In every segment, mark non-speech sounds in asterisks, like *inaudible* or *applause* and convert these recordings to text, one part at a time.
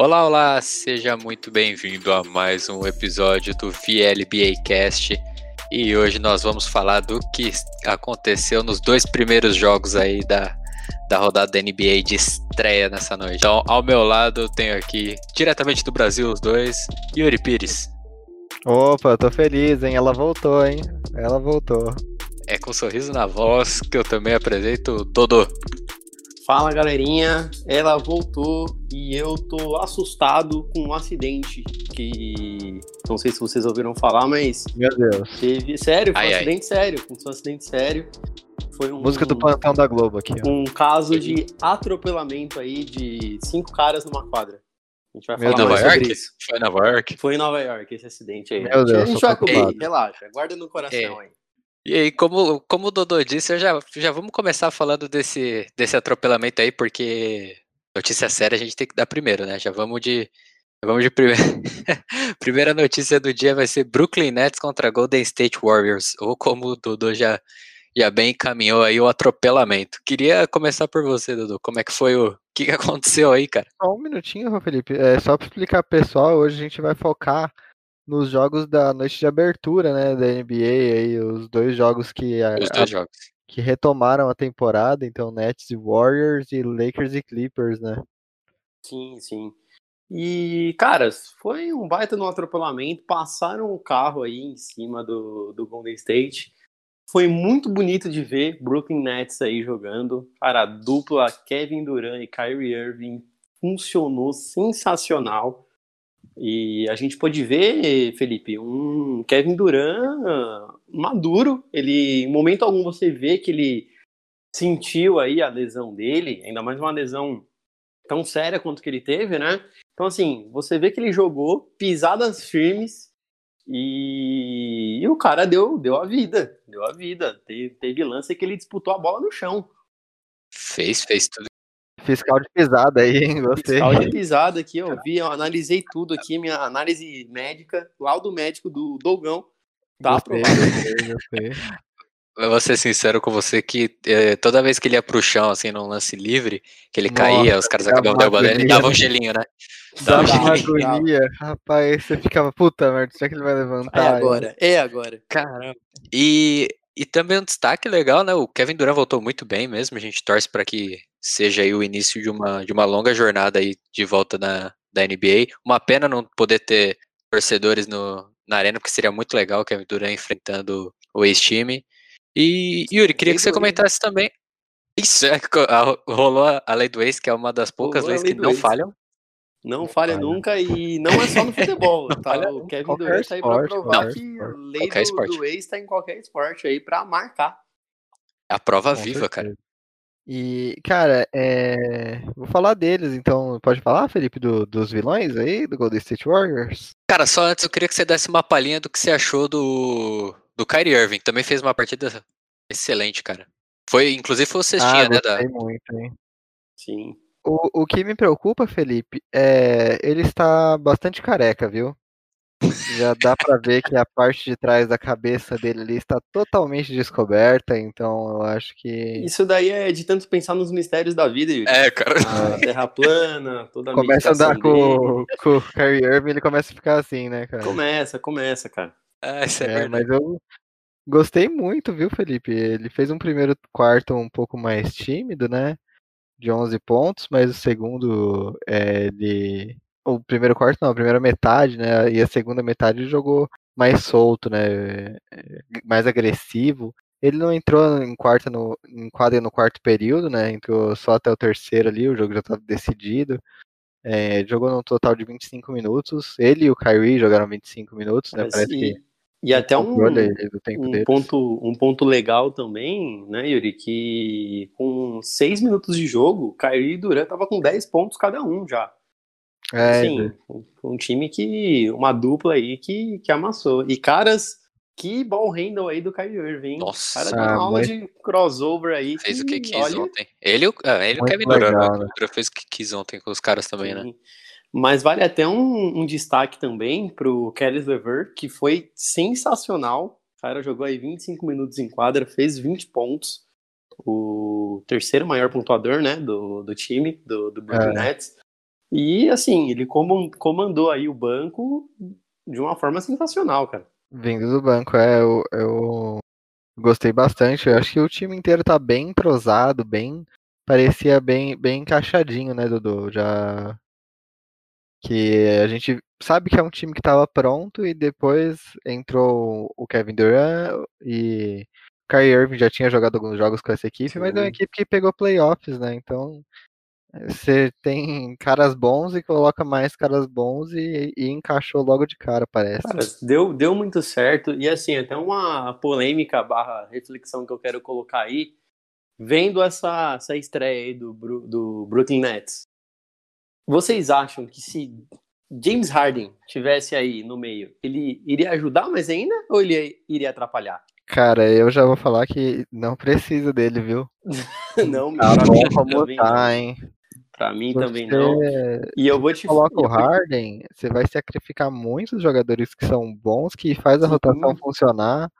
Olá, olá, seja muito bem-vindo a mais um episódio do VLBA Cast. E hoje nós vamos falar do que aconteceu nos dois primeiros jogos aí da, da rodada da NBA de estreia nessa noite. Então, ao meu lado, eu tenho aqui, diretamente do Brasil, os dois, Yuri Pires. Opa, tô feliz, hein? Ela voltou, hein? Ela voltou. É com um sorriso na voz que eu também apresento Dodô. Fala galerinha, ela voltou e eu tô assustado com um acidente que não sei se vocês ouviram falar, mas Meu Deus. teve sério, foi Ai, um ai. acidente sério, foi um acidente sério. Foi um Música do plantão da Globo aqui, ó. um caso de atropelamento aí de cinco caras numa quadra. A gente vai Meu falar Nova mais sobre York? isso. Foi em Nova York? Foi em Nova York esse acidente aí. Meu Deus, a gente vai preocupado. relaxa, guarda no coração aí. E aí, como, como o Dodô disse, já, já vamos começar falando desse, desse atropelamento aí, porque notícia séria a gente tem que dar primeiro, né? Já vamos de. Vamos de primeira. *laughs* Primeira notícia do dia vai ser Brooklyn Nets contra Golden State Warriors, ou como o Dodô já, já bem encaminhou aí o atropelamento. Queria começar por você, Dodô. Como é que foi o. O que, aconteceu aí, cara? Só um minutinho, Felipe. É, só pra explicar pessoal, hoje a gente vai focar nos jogos da noite de abertura, né, da NBA, aí, os dois jogos que, a- Os a- dois jogos. que retomaram a temporada, então Nets e Warriors e Lakers e Clippers, né? Sim, sim. E, cara, foi um baita no atropelamento. Passaram o carro aí em cima do, do Golden State. Foi muito bonito de ver Brooklyn Nets aí jogando. Cara, a dupla Kevin Durant e Kyrie Irving funcionou sensacional. E a gente pôde ver, Felipe, um Kevin Durant maduro. Ele, em momento algum, você vê que ele sentiu aí a lesão dele, ainda mais uma lesão tão séria quanto que ele teve, né? Então, assim, você vê que ele jogou pisadas firmes e, e o cara deu, deu a vida, deu a vida. Teve, teve lance que ele disputou a bola no chão. Fez, fez tudo. Fiscal de pisada aí, hein? Gostei. Fiscal de pisada aqui, eu vi, eu analisei tudo aqui, minha análise médica, laudo médico do Dogão. Tá Gostei, aprovado. gostei, gostei. Eu vou ser sincero com você que eh, toda vez que ele ia pro chão, assim, num lance livre, que ele Nossa, caía, os caras acabavam derrubando ele, dava um gelinho, né? Dava uma gelinho. agonia, rapaz, você ficava, puta merda, será que ele vai É levantar? agora, é agora. Caramba. E, e também um destaque legal, né? O Kevin Durant voltou muito bem mesmo. A gente torce para que seja aí o início de uma, de uma longa jornada aí de volta na, da NBA. Uma pena não poder ter torcedores no, na arena, porque seria muito legal o Kevin Durant enfrentando o ex-time. E, Yuri, queria que você comentasse também. Isso, é, *laughs* rolou a, lei do ex, que é uma das poucas Rolou leis lei que não ex. falham. Não falha falha. nunca e não é só no futebol. *laughs* tá? falha O Kevin Durant tá aí pra esporte, provar qualquer que a lei do, esporte. do ex tá em qualquer esporte aí pra marcar. A prova Com viva, cara. certeza. E, cara, é, vou falar deles, então, pode falar, Felipe, do- dos vilões aí, do Golden State Warriors? Cara, só antes eu queria que você desse uma palhinha do que você achou do, do Kyrie Irving. Também fez uma partida excelente, cara. Foi, inclusive, foi o cestinha, ah, né? Da... gostei muito, hein? Sim. O, o que me preocupa, Felipe, é ele está bastante careca, viu? Já dá pra ver que a parte de trás da cabeça dele ali está totalmente descoberta, então eu acho que Isso daí é de tanto pensar nos mistérios da vida, Yuri. É, cara. A terra plana, toda a começa a andar com, com o Kyrie Irving, ele começa a ficar assim, né, cara? Começa, começa, cara. Ah, isso é, É, verdade. mas eu gostei muito, viu, Felipe? Ele fez um primeiro quarto um pouco mais tímido, né? De 11 pontos, mas o segundo, é, ele. O primeiro quarto, não, a primeira metade, né? E a segunda metade ele jogou mais solto, né? é, Mais agressivo. Ele não entrou em, quarta no, em quadra no quarto período, né? Entrou só até o terceiro ali, o jogo já estava decidido. É, jogou num total de 25 minutos. Ele e o Kyrie jogaram 25 minutos, né? Parece e, que e até um, tempo um deles. ponto, um ponto legal também, né, Yuri, que com seis minutos de jogo, Kyrie e Durant tava com 10 pontos cada um já. É, Sim, um, um time que. Uma dupla aí que, que amassou. E caras, que ball handle aí do Kyrie Irving. hein? Nossa. cara deu uma aula de crossover aí. Fez o que quis olha, ontem. Ele, e o- ah, ele o Muito Kevin Durant, né? legal, O né? Kevin Durant fez o que quis ontem com os caras também, né? Mas vale até um, um destaque também pro Kelly Lever, que foi sensacional. O cara jogou aí 25 minutos em quadra, fez 20 pontos. O terceiro maior pontuador, né, do, do time, do, do Brooklyn É. Nets. E assim, ele comandou aí o banco de uma forma sensacional, cara. Vindo do banco, é, eu, eu gostei bastante. Eu acho que o time inteiro tá bem entrosado, bem. Parecia bem, bem encaixadinho, né, Dudu? Já. Que a gente sabe que é um time que tava pronto e depois entrou o Kevin Durant e o Kyrie Irving já tinha jogado alguns jogos com essa equipe, Sim. mas é uma equipe que pegou playoffs, né? Então você tem caras bons e coloca mais caras bons e, e encaixou logo de cara, parece. Cara, deu, deu muito certo. E assim, até uma polêmica barra reflexão que eu quero colocar aí, vendo essa, essa estreia aí do, do Brooklyn Nets. Vocês acham que se James Harden tivesse aí no meio, ele iria ajudar mais ainda ou ele iria atrapalhar? Cara, eu já vou falar que não precisa dele, viu? *laughs* não, tá bom como tá, hein? Pra mim você, também não. E eu vou te coloca o Harden, você vai sacrificar muitos jogadores que são bons, que faz a Sim. rotação funcionar.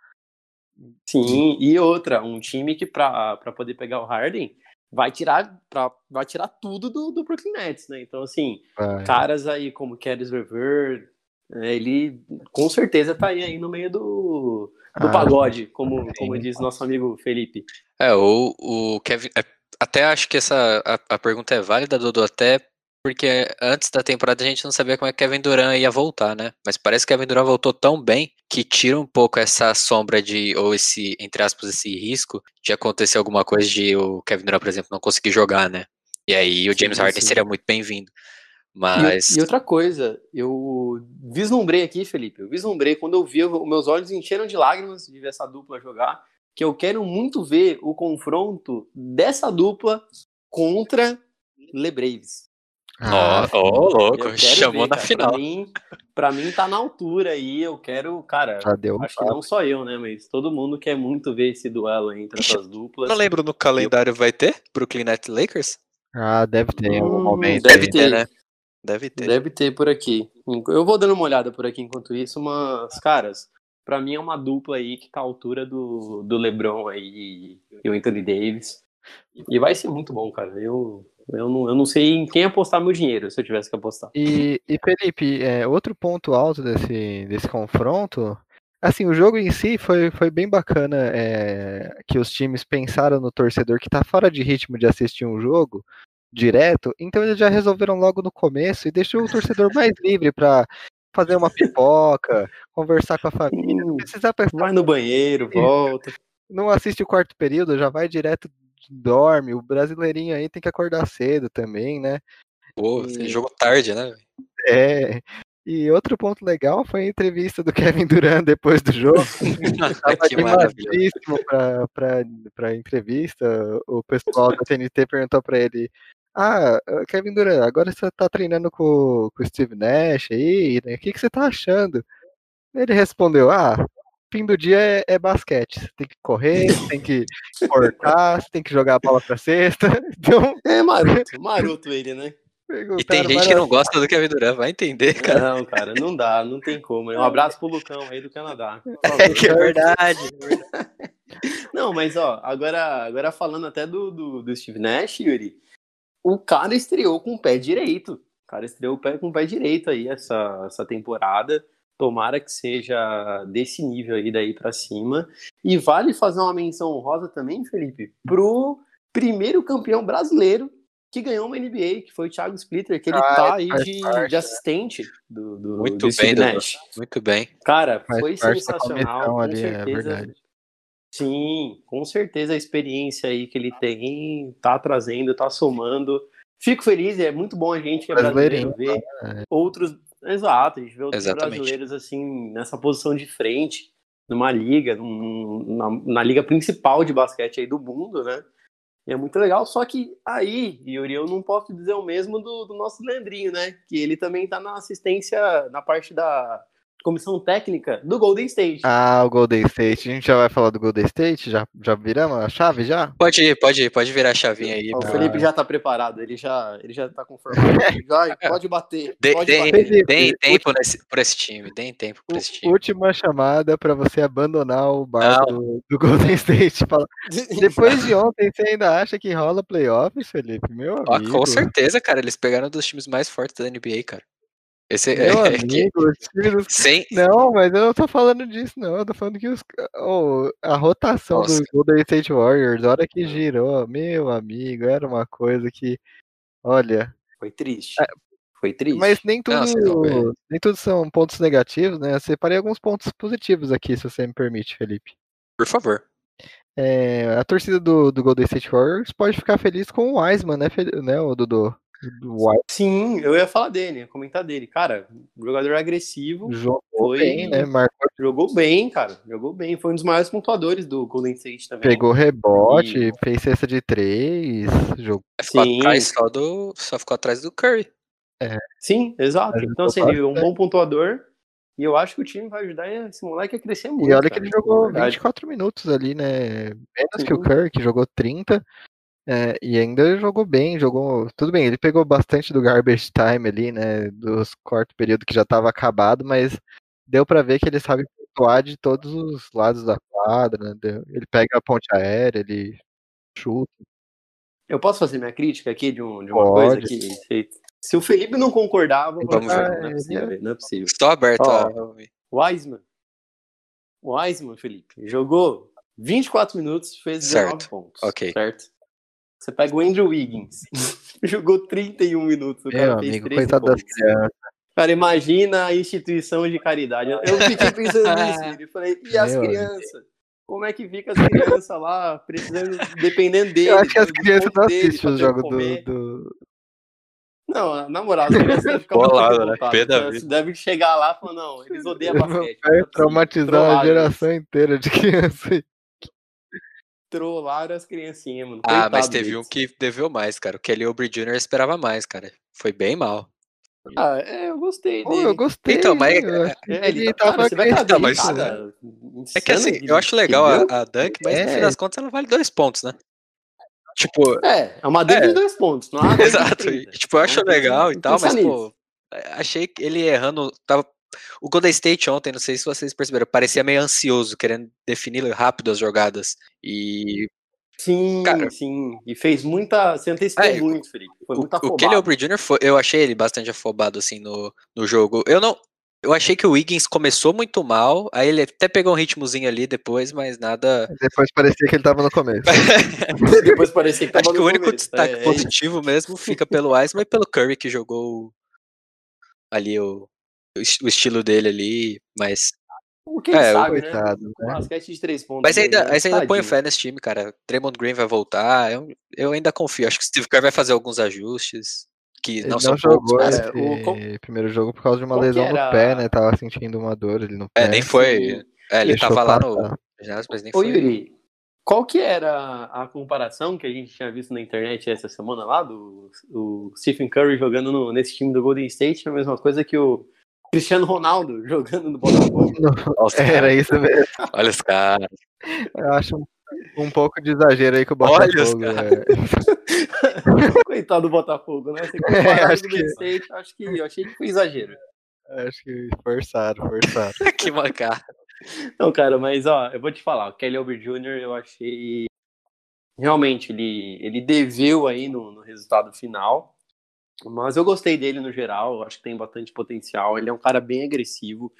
Sim, e outra, um time que pra, pra poder pegar o Harden vai tirar pra, vai tirar tudo do, do Brooklyn Nets, né? Então, assim, vai. caras aí como Caris Revere, né, ele com certeza tá aí, aí no meio do, do ah, pagode, como, como diz nosso amigo Felipe. É, o, o Kevin. É até acho que essa a, a, pergunta é válida, Dudu, até porque antes da temporada a gente não sabia como é que Kevin Durant ia voltar, né? Mas parece que Kevin Durant voltou tão bem que tira um pouco essa sombra de, ou esse, entre aspas, esse risco de acontecer alguma coisa de o Kevin Durant, por exemplo, não conseguir jogar, né? E aí o James sim, Harden sim. seria muito bem-vindo. Mas... E, e, outra coisa, eu vislumbrei aqui, Felipe, eu vislumbrei, quando eu vi, meus olhos encheram de lágrimas de ver essa dupla jogar, que eu quero muito ver o confronto dessa dupla contra LeBraves. Ah, ó, oh, louco, chamou ver, na cara. final. Pra mim, pra mim tá na altura aí, eu quero, cara, acho que não só eu, né, mas todo mundo quer muito ver esse duelo entre essas duplas. Não lembro no calendário vai ter Brooklyn Nets Lakers? Ah, deve ter hum, momento. Deve ter, né? Deve ter. Deve ter por aqui. Eu vou dando uma olhada por aqui enquanto isso, mas, caras, para mim é uma dupla aí que tá à altura do, do LeBron aí e o Anthony Davis. E vai ser muito bom, cara. Eu, eu, não, eu não sei em quem apostar meu dinheiro se eu tivesse que apostar. E, e Felipe, é, outro ponto alto desse, desse confronto. Assim, o jogo em si foi, foi bem bacana é, que os times pensaram no torcedor que tá fora de ritmo de assistir um jogo direto, então eles já resolveram logo no começo e deixou o torcedor *laughs* mais livre para fazer uma pipoca, conversar com a família. Não precisa prestar... Vai no banheiro, volta. Não assiste o quarto período, já vai direto, dorme. O brasileirinho aí tem que acordar cedo também, né? Pô, e... jogo tarde, né? É. E outro ponto legal foi a entrevista do *laughs* Kevin Durant depois do jogo. *laughs* Tava animadíssimo para a entrevista. O pessoal da TNT perguntou para ele: ah, Kevin Durant, agora você tá treinando com, com o Steve Nash aí, né? O que, que você tá achando? Ele respondeu, ah, fim do dia é, é basquete. Você tem que correr, tem que cortar, você tem que jogar a bola pra cesta. *laughs* Então... É maroto, *laughs* maroto ele, né? E tem gente que não gosta do Kevin Durant, vai entender, cara. Não, cara, não dá, não tem como. Um abraço pro Lucão aí do Canadá. É que é *laughs* verdade. Não, mas ó, agora, agora falando até do, do, do Steve Nash, Yuri, o cara estreou com o pé direito. O cara estreou com o pé direito aí essa, essa temporada. Tomara que seja desse nível aí daí para cima. E vale fazer uma menção honrosa também, Felipe, pro primeiro campeão brasileiro que ganhou uma NBA, que foi o Thiago Splitter, que ele ah, tá aí de, de, assistente do, do Muito do bem, Nash. Muito bem. Cara, foi sensacional, com ali, é certeza. É Sim, com certeza a experiência aí que ele tem tá trazendo, tá somando. Fico feliz, é muito bom a gente que é brasileiro ver né? outros. Exato, a gente vê outros Exatamente. brasileiros assim, nessa posição de frente, numa liga, num, na, na, liga principal de basquete aí do mundo, né? E é muito legal, só que aí, Yuri, eu não posso dizer o mesmo do, do nosso Leandrinho, né? Que ele também tá na assistência, na parte da comissão técnica do Golden State. Ah, o Golden State. A gente já vai falar do Golden State? Já, já viramos a chave já? Pode ir, pode ir, pode virar a chavinha aí. O pra- Felipe já tá preparado, ele já, ele já tá conformado. *laughs* Vai, pode bater. Dê- pode Deem bater. Deem tempo nesse, por esse time, deem tempo por esse time. Última chamada pra você abandonar o barco Não. do, do Golden State. Fala- *laughs* Depois de ontem, você ainda acha que rola playoffs, Felipe? Meu Ah, amigo. com certeza, cara, eles pegaram um dos times mais fortes da NBA, cara. Esse Meu *laughs* é, que- amigo, dos sem, Não, mas eu não tô falando disso, não. Eu tô falando que os, oh, a rotação Nossa. do Golden State Warriors, a hora que girou, meu amigo, era uma coisa que. Olha, Foi triste. É, Foi triste. mas nem tudo, Não, nem tudo são pontos negativos, né? Eu separei alguns pontos positivos aqui, se você me permite, Felipe. por favor. É, a torcida do, do Golden State Warriors pode ficar feliz com o Wiseman, né, Fel- né o Dudu? Wiseman Sim, eu ia falar dele, ia comentar dele. Cara, jogador agressivo, jogou Foi- bem, né? Marcou, jogou bem, cara. Jogou bem. Foi um dos maiores pontuadores do Golden State também. pegou rebote, E- fez cesta de três, jogou. Ficou Sim. atrás só do. Só ficou atrás do Curry. Sim, exato. Então, assim, ele é um bom pontuador. E eu acho que o time vai ajudar esse moleque a crescer muito. E olha que cara, ele jogou na verdade. 24 minutos ali, né? Menos que o. Curry, que jogou 30. É, e ainda jogou bem, jogou. Tudo bem, ele pegou bastante do garbage time ali, né? Dos quarto período que já estava acabado, mas deu pra ver que ele sabe pontuar de todos os lados da quadra, né? Ele pega a ponte aérea, ele chuta. Eu posso fazer minha crítica aqui de, um- de uma Pode. coisa que. Se, o Felipe não concordar, vou Vamos colocar, ver. Não é possível, não é possível. Estou aberto Ó. Wiseman. Wiseman, Felipe, jogou 24 minutos, fez 19 Certo, pontos. ok. Certo? Você pega o Andrew Wiggins, *laughs* jogou 31 minutos, o Meu cara fez amigo, 13 coitado das pontos. crianças. Cara, imagina a instituição de caridade. Eu fiquei pensando *laughs* nisso, Felipe. Falei, e as Meu crianças? Como é que fica as crianças lá, precisando, dependendo dele? Eu acho que as crianças não assistem os jogos do, do, Não, na moral, as crianças devem ficar né? vida. devem chegar lá e falar, não, eles odeiam basquete. Vai traumatizar a geração inteira de crianças. Trollaram as criancinhas, mano. Ah, mas Coitado teve deles. um que deveu mais, cara. O Kelly Oubre Jr. esperava mais, cara. Foi bem mal. Ah, é, eu gostei dele. eu gostei. Então, mas- que É, ele, tá, cara, tava você vai a Então, mas- É que assim, eu acho legal a, a Dunk, mas no É. fim das contas ela vale dois pontos, né? Tipo, É, é uma dunk É. de dois pontos, não é exato. E, 30. tipo, eu acho legal e tal, mas, nisso. pô, achei que ele errando. Tava... O Golden State ontem, não sei se vocês perceberam, parecia meio ansioso, querendo definir rápido as jogadas. E Sim, Cara- sim. E fez muita. Você antecipou É, muito, Felipe. Foi o, muito o afobado. Kelly Oubre Jr. foi, eu achei ele bastante afobado assim no, no jogo. Eu não. Eu achei que o Wiggins começou muito mal, aí ele até pegou um ritmozinho ali depois, mas nada. Depois parecia que ele tava no começo. *laughs* Depois parecia que tava Acho que no o único começo. destaque É, é positivo mesmo fica pelo Wiseman e pelo Curry, que jogou ali o, o es- o estilo dele ali, mas. O que ele É, o sabe, né? Coitado, O né? basquete de três pontos. Mas ainda, né? mas ainda Tadinho. fé nesse time, cara. Draymond Green vai voltar. Eu, eu ainda confio. Acho que o Steve Kerr vai fazer alguns ajustes. Que Ele não não, são poucos, jogou mas- cara, esse o- primeiro jogo por causa de uma qual lesão era- no pé, né? Tava sentindo uma dor ali no pé. É, nem foi. É, ele tava lá no mas nem Ô, foi. Yuri, qual que era a comparação que a gente tinha visto na internet essa semana lá, do o Stephen Curry jogando no- nesse time do Golden State, é a mesma coisa que o Cristiano Ronaldo jogando no Botafogo. *laughs* Nossa, Era isso mesmo. Olha os caras. Eu acho um, um pouco de exagero aí com o Olha os Botafogo. caras. *laughs* Coitado do Botafogo, né? Você *laughs* É, acho State, acho que, eu achei que foi exagero. Acho que forçaram, forçaram. que mancada. Não, cara, mas ó, eu vou te falar, o Kelly Oubre Jr. eu achei realmente ele, ele deveu aí no, no resultado final, mas eu gostei dele no geral, acho que tem bastante potencial, ele é um cara bem agressivo.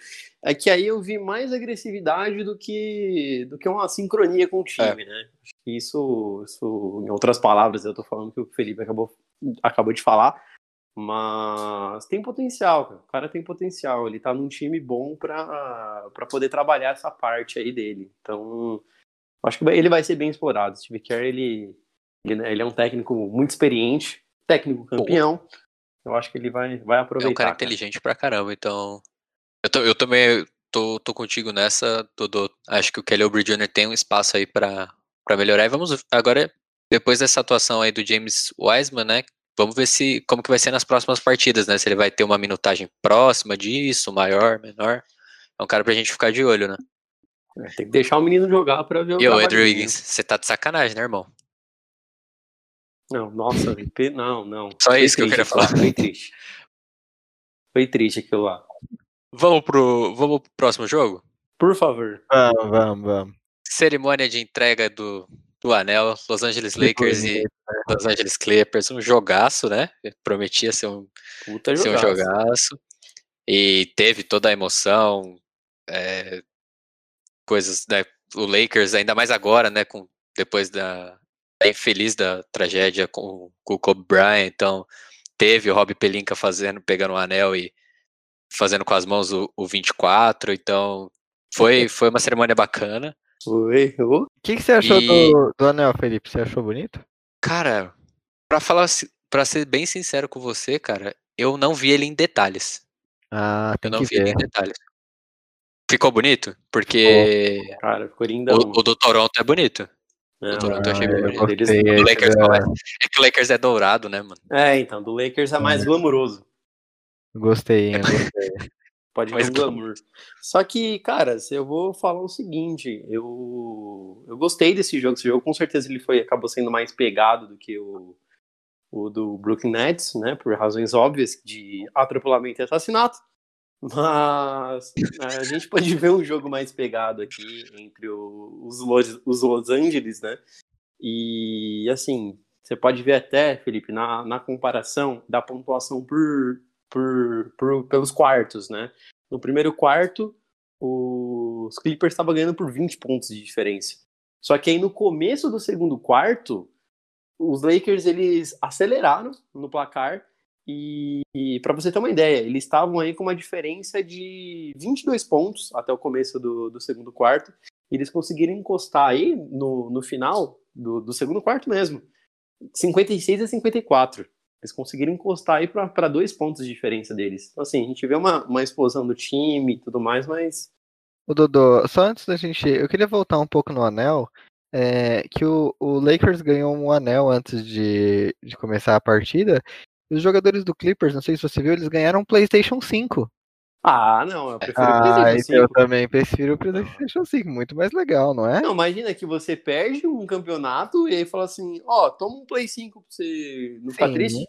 É que aí eu vi mais agressividade do que do que uma sincronia com o time, né? Acho que isso, isso, em outras palavras, eu tô falando que o Felipe acabou, acabou de falar, mas tem potencial, cara. O cara tem potencial. Ele tá num time bom pra, pra poder trabalhar essa parte aí dele. Então, acho que ele vai ser bem explorado. Steve Kerr, ele, ele, ele é um técnico muito experiente, técnico campeão. Eu acho que ele vai, vai É aproveitar. um cara cara. inteligente pra caramba, então. Eu, tô- eu também tô, tô contigo nessa, Dodô. Acho que o Kelly Oubre Jr. tem um espaço aí pra, pra melhorar. E vamos agora, depois dessa atuação aí do James Wiseman, né? Vamos ver se como que vai ser nas próximas partidas, né? Se ele vai ter uma minutagem próxima disso, maior, menor. é um cara pra gente ficar de olho, né? É, tem que deixar o menino jogar pra ver o E o Andrew dele. Wiggins, você tá de sacanagem, né, irmão? Não, nossa, não, não. Só Foi isso que eu queria falar. Foi triste. Foi triste aquilo lá. Vamos pro, vamos pro próximo jogo? Por favor. Vamos, vamos, vamos. Cerimônia de entrega do, do anel, Los Angeles Lakers e Los Angeles Clippers, um jogaço, né? Prometia ser um, Puta ser um jogaço. jogaço. E teve toda a emoção, é, coisas, né? O Lakers, ainda mais agora, né? Com, depois da, infeliz da tragédia com, com o Kobe Bryant, então teve o Rob Pelinka fazendo, pegando o anel e fazendo com as mãos o, o 24, então foi, *laughs* foi uma cerimônia bacana. Foi. O que, que você achou E- do, do anel, Felipe? Você achou bonito? Cara, pra falar, para ser bem sincero com você, cara, eu não vi ele em detalhes. Ah, Eu não que vi ele ver. em detalhes. Ficou bonito? Porque Cara, ficou lindão. o, o do Toronto é bonito. Não, Toronto eu achei bem bonito. O esse Lakers é. É que o Lakers é dourado, né, mano? É, então, do Lakers é mais glamuroso. Gostei, hein, *laughs* gostei. Pode Mais ver um glamour. Só que, cara, se eu vou falar o seguinte, eu, eu gostei desse jogo. Esse jogo, com certeza, ele foi, acabou sendo mais pegado do que o, o do Brooklyn Nets, né? Por razões óbvias de atropelamento e assassinato. Mas é, a gente pode ver um jogo mais pegado aqui entre os, Los, os Los Angeles, né? E, assim, você pode ver até, Felipe, na, na comparação da pontuação por, por, por- pelos quartos, né? No primeiro quarto, os Clippers estavam ganhando por 20 pontos de diferença. Só que aí no começo do segundo quarto, os Lakers eles aceleraram no placar e, e para você ter uma ideia, eles estavam aí com uma diferença de 22 pontos até o começo do, do segundo quarto. E eles conseguiram encostar aí no, no final do, do segundo quarto mesmo. 56 a 54. Eles conseguiram encostar aí para dois pontos de diferença deles. Então, assim, a gente vê uma, uma explosão do time e tudo mais, mas. O Dodô, só antes da gente. Eu queria voltar um pouco no anel. É, que o, o Lakers ganhou um anel antes de, de começar a partida. E os jogadores do Clippers, não sei se você viu, eles ganharam um PlayStation 5. Ah, não, eu prefiro o Ah, PlayStation então eu 5. também prefiro o PlayStation 5. Muito mais legal, não é? Não, imagina que você perde um campeonato e aí fala assim: ó, toma um Play 5 pra você não ficar Sim. triste.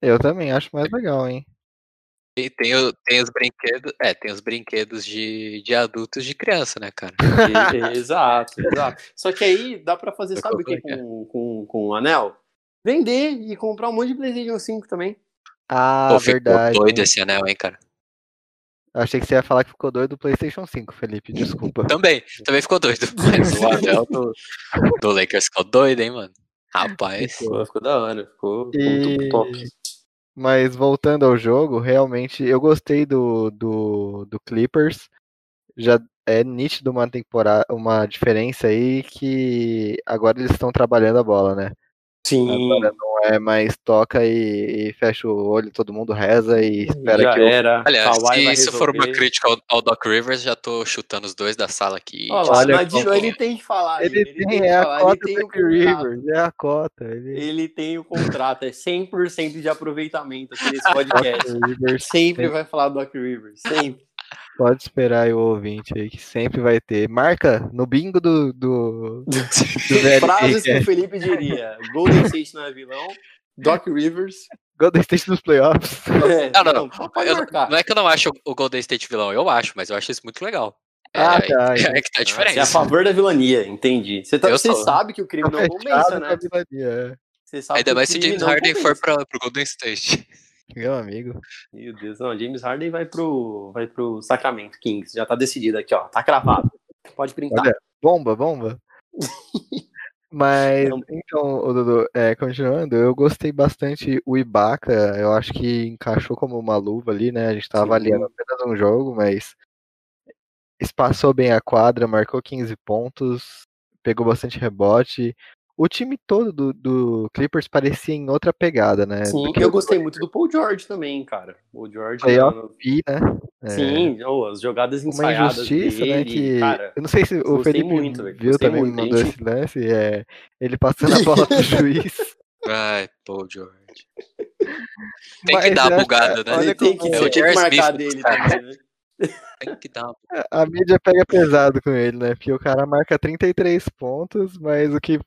Eu também acho mais legal, hein? E tem, o- tem os brinquedos. É, tem os brinquedos de, de adultos de criança, né, cara? E- exato, exato. Só que aí dá pra fazer, *laughs* sabe o é que com, com, com o anel? Vender e comprar um monte de PlayStation 5 também. Ah, Pô, ficou verdade. doido hein? esse anel, hein, cara? Achei que você ia falar que ficou doido do PlayStation 5, Felipe. Desculpa. Também, também ficou doido. *laughs* Mas o anel do, do Lakers ficou doido, hein, mano? Rapaz. Ficou, ficou da hora, ficou, ficou E- top. Mas voltando ao jogo, realmente eu gostei do, do, do Clippers. Já é nítido uma temporada, uma diferença aí que agora eles estão trabalhando a bola, né? Sim, Agora não é mais toca e, e fecha o olho, todo mundo reza e espera já que o era. Aliás, Kawhi se vai isso for uma crítica ao, ao Doc Rivers, já tô chutando os dois da sala aqui. Olha lá, Olha ele tem que falar. ele, tem tem, que é a falar, cota ele tem do o contrato. Rivers, é a cota. Ele, Ele tem o contrato, é 100% de aproveitamento aqui nesse *laughs* podcast. Rivers Sempre vai falar do Doc Rivers, sempre. Pode esperar aí o ouvinte aí que sempre vai ter. Marca no bingo do, do, do *laughs* Frases que é. o Felipe diria. Golden State não é vilão. Doc Rivers. Golden State dos playoffs. É, Não, não, Eu- marcar. não é que eu não acho o Golden State vilão, eu acho, mas eu acho isso muito legal. É, Ah, aí- tá, é, que tá a Você é a favor da vilania, entendi. Você, tá- você sabe que o crime não compensa, Fechado né? vilania, é. Você sabe Ainda mais se James não Harden for compensa. pra, pro Golden State. Meu amigo. Meu Deus, não, James Harden vai pro, vai pro Sacramento Kings. Já tá decidido aqui, ó. Tá cravado. Pode printar. Olha, bomba, bomba. *laughs* Mas, então, Dudu, é, continuando, eu gostei bastante o Ibaka, eu acho que encaixou como uma luva ali, né? A gente tá Sim. avaliando apenas um jogo, mas espaçou bem a quadra, marcou 15 pontos, pegou bastante rebote. O time todo do, do Clippers parecia em outra pegada, né? Sim, eu gostei muito do Paul George também, cara. O George. Playoff, no- no- Pi, né? É, Sim, oh, as jogadas uma ensaiadas injustiça, né? dele, Que cara. eu não sei se o Felipe muito, viu gostei também, muito. mandou gente- esse lance, é ele passando a bola pro *laughs* juiz. Ai, Paul George. *laughs* Tem Mas que dar eu a acho- bugada, né? olha tem que, É tem que marcar dele também, né? Tem que dar. A mídia pega pesado com ele, né? Porque o cara marca 33 pontos, mas o que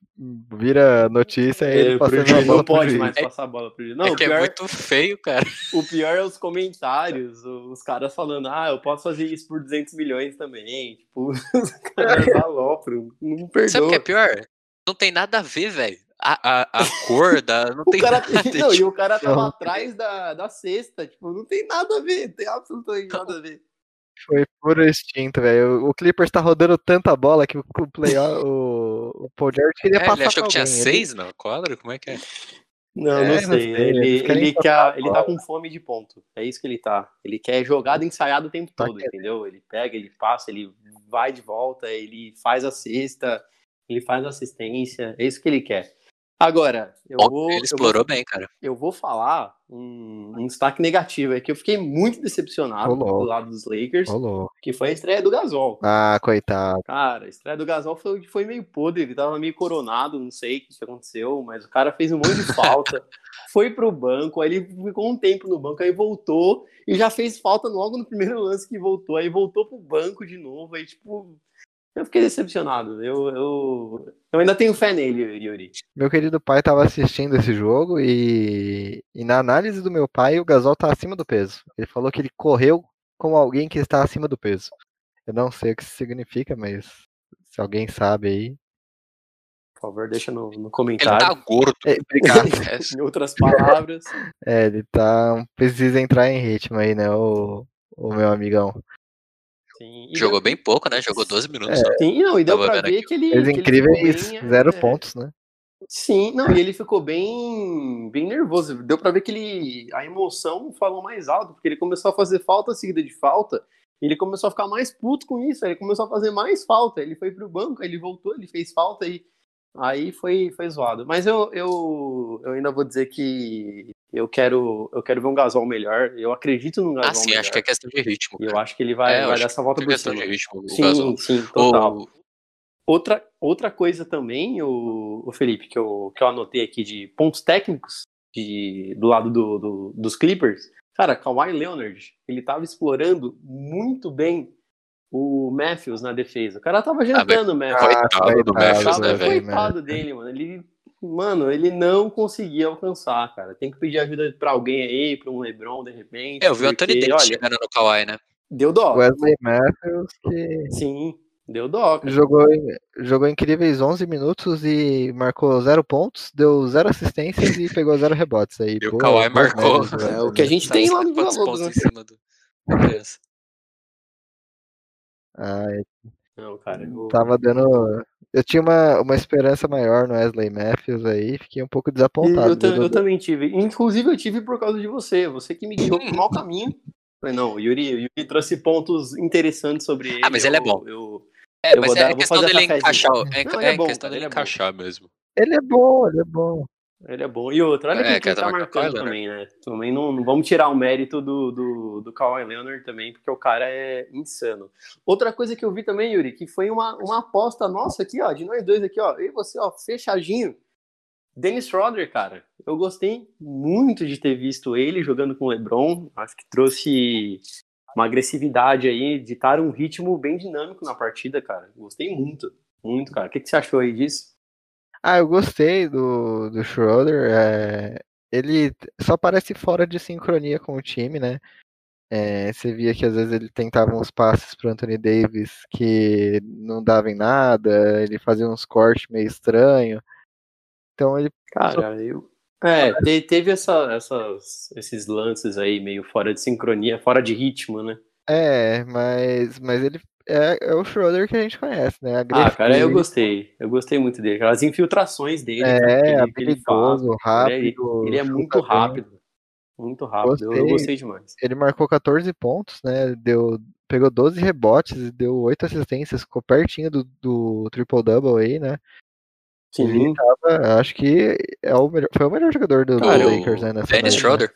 vira notícia é ele É, passando a bola não pode mais passar a bola pro juiz. Não, é o que pior, é muito feio, cara. *laughs* o pior é os comentários, os caras falando, ah, eu posso fazer isso por 200 milhões também. Tipo, *laughs* os caras alopram, não Sabe o perdoa. que é pior? Não tem nada a ver, velho. A, a, a cor da. Não O tem cara, nada a ver. *laughs* não, e o cara tava Não. atrás da, da cesta, tipo, não tem nada a ver, tem absolutamente nada a ver. Foi puro instinto, velho. O Clippers tá rodando tanta bola que o, o play o, o Paul George queria É, passar ele achou que tinha alguém. Ele- seis na quadra? Como é que é? Não, É, não não sei. sei, Ele, ele, tocar quer, ele tá com fome de ponto. É isso que ele tá. Ele quer jogada ensaiada o tempo Tá todo, querendo. entendeu? Ele pega, ele passa, ele vai de volta, ele faz a cesta, ele faz a assistência. É isso que ele quer. Agora, eu Ontem vou, ele eu vou, explorou bem, cara. eu vou falar um, um destaque negativo. É que eu fiquei muito decepcionado Rolou. do lado dos Lakers, Rolou. que foi a estreia do Gasol. Ah, coitado. Cara, a estreia do Gasol foi, foi meio podre, ele tava meio coronado, não sei o que que aconteceu, mas o cara fez um monte de *laughs* falta, foi pro banco, aí ele ficou um tempo no banco, aí voltou e já fez falta logo no primeiro lance que voltou, aí voltou pro banco de novo, aí tipo, eu fiquei decepcionado, eu, eu, eu ainda tenho fé nele, Yuri. Meu querido pai tava assistindo esse jogo e, e na análise do meu pai, o Gasol tá acima do peso. Ele falou que ele correu com alguém que está acima do peso. Eu não sei o que isso significa, mas se alguém sabe aí. Por favor, deixa no, no Ele comentário. tá gordo. É, obrigado. *laughs* Em outras palavras, É, ele tá. Precisa entrar em ritmo aí, né, o, o meu amigão. Sim, e jogou deu- bem pouco, né? Jogou 12 minutos É. só. Sim, não, e deu Tava pra ver aqui. que ele. Fez que ele incríveis bem, zero é, pontos, né? Sim, não, e ele ficou bem, bem nervoso. Deu pra ver que ele, a emoção falou mais alto, porque ele começou a fazer falta seguida de falta. E ele começou a ficar mais puto com isso. Ele começou a fazer mais falta. Ele foi pro banco, ele voltou, ele fez falta e aí foi, foi zoado. Mas eu, eu, eu ainda vou dizer que eu quero, eu quero ver um Gasol melhor. Eu acredito num Gasol Ah, sim, melhor. acho que é questão de ritmo. E eu cara. acho que ele vai, É, vai dar essa volta É por questão cima. de ritmo. Sim, Gasol. sim, total. O- Outra, outra coisa também, o, o Felipe, que eu, que eu anotei aqui de pontos técnicos de, do lado do, do- dos Clippers, cara, Kawhi Leonard, ele tava explorando muito bem o Matthews na defesa. O cara tava jantando o Matthews. Coitado do Tava- né, velho? coitado dele, mano. Ele, mano, ele não conseguia alcançar, cara. Tem que pedir ajuda pra alguém aí, pra um LeBron, de repente. É, eu vi o Anthony Davis chegando no Kawhi, né? deu dó. Wesley Matthews, que Sim, deu dó. cara. jogou, jogou incríveis 11 minutos e marcou zero pontos, deu zero assistências e pegou zero rebotes. Aí, *laughs* E o Kawhi marcou. médias *laughs* É o que a gente tem lá no Vila pontos Lobos, em né? cima do da criança? Ah, eu Não, cara. eu- tava dando. Eu tinha uma, uma esperança maior no Wesley Matthews aí, fiquei um pouco desapontado. Eu, eu também tive. Inclusive, eu tive por causa de você. Você que me guiou pro mau *laughs* caminho. Falei, não, o Yuri, o Yuri trouxe pontos interessantes sobre ele. Ah, mas ele é eu- bom. Eu, É, Eu mas vou é dar- vou questão fazer dele encaixar. É, Não, é ele é bom, questão dele ele é encaixar mesmo. Ele é bom, ele é bom. Ele é bom. E outro, olha É, quem, cara, tá marcando marcando, também, né? Também não, não vamos tirar o mérito do, do, do Kawhi Leonard também, porque o cara é insano. Outra coisa que eu vi também, Yuri, que foi uma, uma aposta nossa aqui, ó, de nós dois aqui, ó, eu e você, ó, fechadinho. Dennis Schroeder, cara, eu gostei muito de ter visto ele jogando com o LeBron. Acho que trouxe uma agressividade aí, de estar um ritmo bem dinâmico na partida, cara. Gostei muito, muito, cara. O que, que você achou aí disso? Ah, eu gostei do, do Schroeder. é, ele só parece fora de sincronia com o time, né? É, você via que às vezes ele tentava uns passes pro Anthony Davis que não dava em nada, ele fazia uns cortes meio estranho. Então ele Cara, eu. É, te- teve essa, essas, esses lances aí meio fora de sincronia, fora de ritmo, né? é, mas, mas ele é, é o Schroeder que a gente conhece, né? Ah, cara, eu gostei. Eu gostei muito dele. As infiltrações dele, cara, que É, ele, que ele habilidoso, rápido. Ele é chuta muito bem. rápido. Muito rápido. Eu, eu Gostei. gostei demais. Ele marcou 14 pontos, né? Deu, pegou 12 rebotes e deu 8 assistências, ficou pertinho do, do triple-double aí, né? Sim. Ele tava, acho que é o melhor, foi o melhor jogador do, do Cara, o Lakers, né? Nessa Dennis né? Schroeder?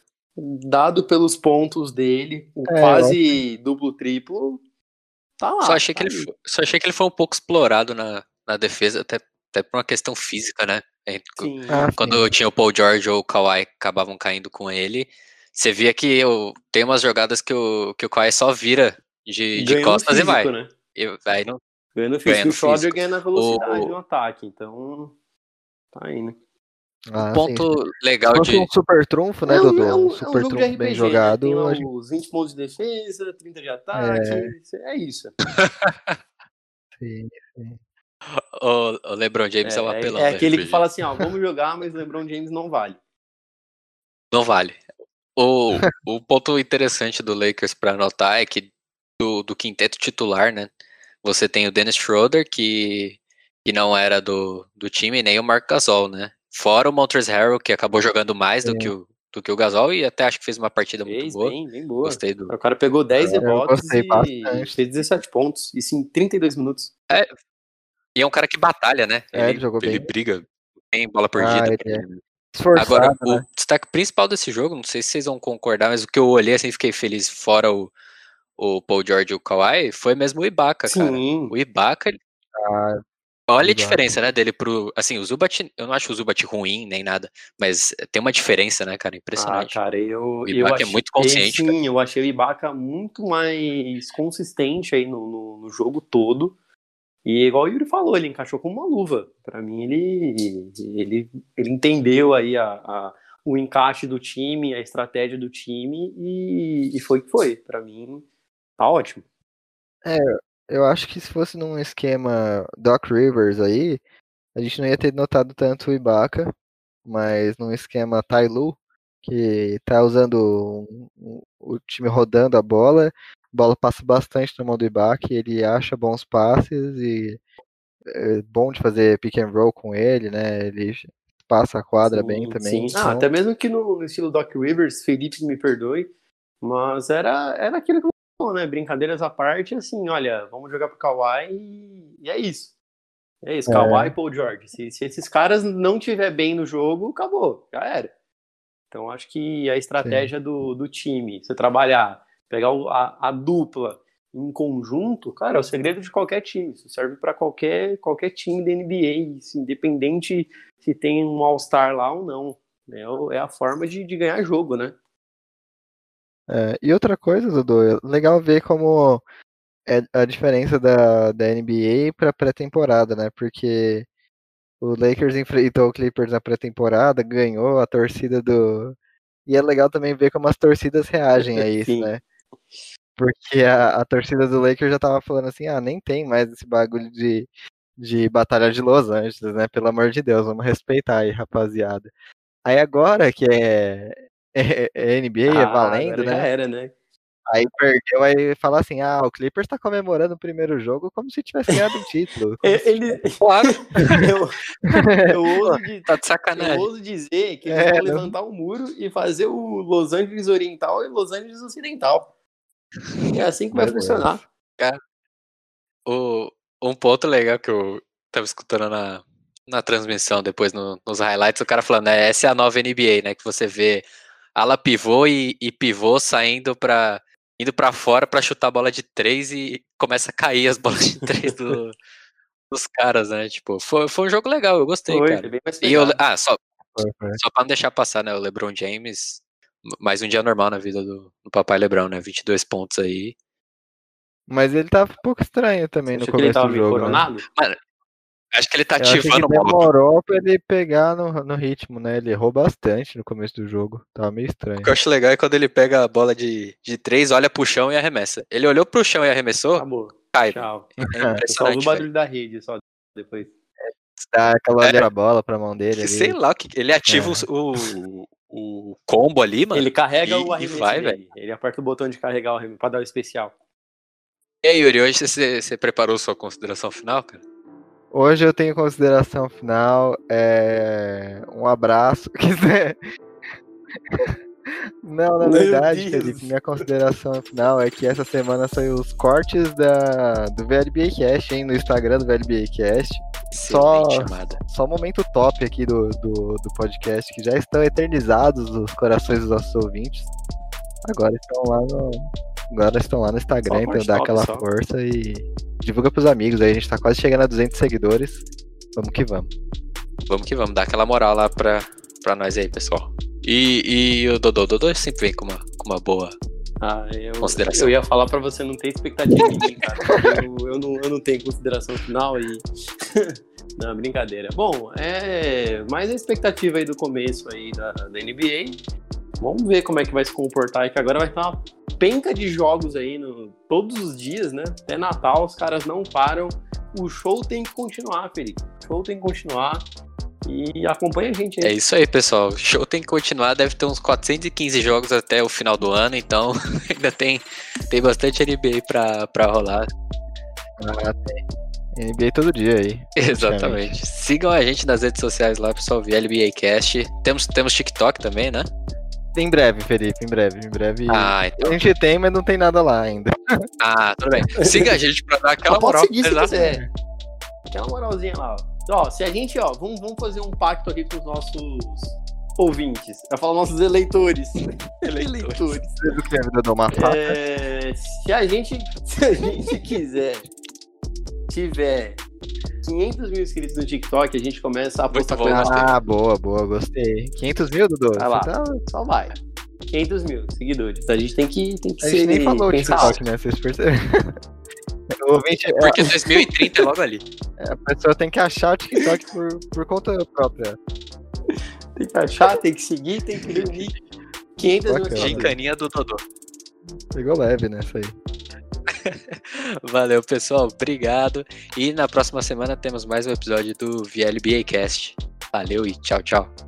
Dado pelos pontos dele, o É, quase duplo-triplo, tá lá. Só achei, tá que ele, foi- só achei que ele foi um pouco explorado na, na defesa, até, até por uma questão física, né? É. Ah, sim. Quando tinha o Paul George ou o Kawhi acabavam caindo com ele, você via que eu, tem umas jogadas que o, que o Kawhi só vira de, de costas físico, e vai. Né? E, aí não, ganhando físico. Ganhando o Schroeder ganha na velocidade o... no ataque, então tá indo. Ah, um ponto sim. legal de. um super trunfo, né, é Dodô? Um, um super é um trunfo RPG, bem jogado. Né? Tem os 20 pontos de defesa, 30 de ataque. É, é isso. *laughs* sim, sim. O, o LeBron James é, é um apelão. É, é aquele que fala assim: ó, vamos jogar, mas o LeBron James não vale. Não vale. O, o ponto interessante do Lakers para anotar é que do, do quinteto titular, né? Você tem o Dennis Schroeder, que, que não era do, do time, nem o Mark Gasol, né? Fora o Montrezl Harrell, que acabou jogando mais do, que o, do que o Gasol e até acho que fez uma partida fez, muito boa. Bem, bem boa. Gostei do... O cara pegou 10 é, rebotes e fez 17 pontos. Isso em 32 minutos. É, e é um cara que batalha, né? É, ele, jogou ele bem. briga, tem bola perdida. Ah, é. Esforçado, Agora, né? o destaque principal desse jogo, não sei se vocês vão concordar, mas o que eu olhei assim, fiquei feliz, fora o, o Paul George e o Kawhi, foi mesmo o Ibaka, Sim. cara. O Ibaka, ah, Olha a diferença, né, dele pro. Assim, o Zubat, eu não acho o Zubat ruim nem nada, mas tem uma diferença, né, cara? Impressionante. Ah, cara, eu. O Ibaka eu achei, é muito consciente. Sim, cara. eu achei o Ibaka muito mais consistente aí no, no, no, jogo todo. E igual o Yuri falou, ele encaixou como uma luva. Para mim, ele, ele, ele entendeu aí a, a, o encaixe do time, a estratégia do time e, e foi que foi. Para mim, tá ótimo. É, eu acho que se fosse num esquema Doc Rivers aí, a gente não ia ter notado tanto o Ibaka, mas num esquema Tailu, que tá usando um, um, o time rodando a bola, a bola passa bastante na mão do Ibaka, ele acha bons passes e é bom de fazer pick and roll com ele, né? Ele passa a quadra sim, bem também. Sim. Então... Ah, até mesmo que no, estilo Doc Rivers, Felipe me perdoe, mas era, era aquilo que bom, né? Brincadeiras à parte, assim, olha, vamos jogar pro Kawhi e, e é isso. É isso, é. Kawhi e Paul George. Se, se, esses caras não tiver bem no jogo, acabou, já era. Então acho que a estratégia do, do time, você trabalhar, pegar a, a dupla em conjunto, cara, é o segredo de qualquer time. Isso serve para qualquer, qualquer time da NBA, assim, independente se tem um All-Star lá ou não. É, é a forma de, de ganhar jogo, né? É, e outra coisa, Dudu, é legal ver como é a diferença da, da NBA para pré-temporada, né? Porque o Lakers enfrentou o Clippers na pré-temporada, ganhou a torcida do. E é legal também ver como as torcidas reagem a isso, Sim. né? Porque a, a torcida do Lakers já tava falando assim, ah, nem tem mais esse bagulho de, de batalha de Los Angeles, né? Pelo amor de Deus, vamos respeitar aí, rapaziada. Aí agora que é, é, é NBA, é ah, é valendo, né? Já era, né? Aí perdeu, aí fala assim: ah, o Clippers tá comemorando o primeiro jogo como se tivesse ganhado o *laughs* título. Ele. Claro. *laughs* eu, eu, *laughs* ouso de, tá de sacanagem. Eu ouso dizer que eles é, vão levantar um muro e fazer o Los Angeles Oriental e Los Angeles Ocidental. É assim que vai funcionar. Cara, o, um ponto legal que eu tava escutando na, na transmissão, depois no, nos highlights, o cara falando, né, essa é a nova NBA, né, que você vê ala pivô e, e pivô saindo para indo para fora para chutar a bola de três e começa a cair as *laughs* bolas de três do, dos caras, né? Tipo, foi, foi um jogo legal, eu gostei, foi, cara. e eu, ah, só, foi, foi. só para não deixar passar, né? O LeBron James, mais um dia normal na vida do, do papai LeBron, né? 22 pontos aí. Mas ele tava um pouco estranho também Você no começo do jogo. Né? Mano, Acho que ele tá ativando o demorou pra ele pegar no, no ritmo, né? Ele errou bastante no começo do jogo. Tava meio estranho. O que eu acho legal é quando ele pega a bola de, de três, olha pro chão e arremessa. Ele olhou pro chão e arremessou, Acabou. cai. Tchau. É *laughs* só o barulho da rede só depois. Dá aquela é, bola pra mão dele. Ali. Sei lá, ele ativa é. o, o combo ali, mano. Ele carrega e, o arremesso vai, velho. Ele aperta o botão de carregar o arremesso pra dar o especial. E aí, Yuri, hoje você, você preparou sua consideração final, cara? Hoje eu tenho consideração final. É... Um abraço. *laughs* Não, na verdade, Felipe, minha consideração final é que essa semana saiu os cortes da, do VLBA Cast, hein, no Instagram do VLBA Cast. Só, só um momento top aqui do, do, do podcast, que já estão eternizados nos corações dos nossos ouvintes. Agora estão lá no, agora estão lá no Instagram, então dá aquela só. força e divulga pros amigos aí. A gente tá quase chegando a 200 seguidores. Vamos que vamos. Vamos que vamos, dá aquela moral lá pra, pra nós aí, pessoal. E, e o Dodô, o Dodô sempre vem com uma, com uma boa Ah, eu, eu ia falar para você não ter expectativa em mim, cara. Eu, eu, não, eu não tenho consideração final e. *laughs* não, brincadeira. Bom, é mais a expectativa aí do começo aí da, da NBA. Vamos ver como é que vai se comportar, que agora vai ter uma penca de jogos aí no, todos os dias, né? Até Natal, os caras não param. O show tem que continuar, Felipe. O show tem que continuar. E acompanha a gente aí. É isso aí, pessoal. O show tem que continuar. Deve ter uns 415 jogos até o final do ano, então *laughs* ainda tem, tem bastante NBA pra, pra rolar. Ah, tem. NBA todo dia aí. Exatamente. Sigam a gente nas redes sociais lá, pessoal, via NBA Cast. Temos, temos TikTok também, né? Em breve, Felipe, em breve, em breve. Ah, então. A gente tem, mas não tem nada lá ainda. Ah, tudo bem. Siga a gente pra dar aquela moral. Pode seguir se quiser. Aquela moralzinha lá, ó. Ó, se a gente, ó, vamos, vamos fazer um pacto aqui com os nossos ouvintes. Eu falo nossos eleitores. *laughs* eleitores. É, se a gente, *laughs* se a gente quiser, tiver 500 mil inscritos no TikTok, a gente começa a postar coisa. Ah, boa, boa, gostei. 500 mil, Dudu? Vai lá, tá... só vai. 500 mil seguidores. A gente tem que, tem que a ser. A gente nem falou o TikTok, né? Vocês perceberam? *laughs* Ouvinte, Porque 2030 é logo ali. *laughs* É, a pessoa tem que achar o TikTok por, por conta própria. Tem que achar, tem que seguir, tem que *laughs* reunir 500 mil Gincaninha do Dodô. Pegou leve nessa aí. *laughs* Valeu, pessoal. Obrigado. E na próxima semana temos mais um episódio do VLBA Cast. Valeu e tchau, tchau.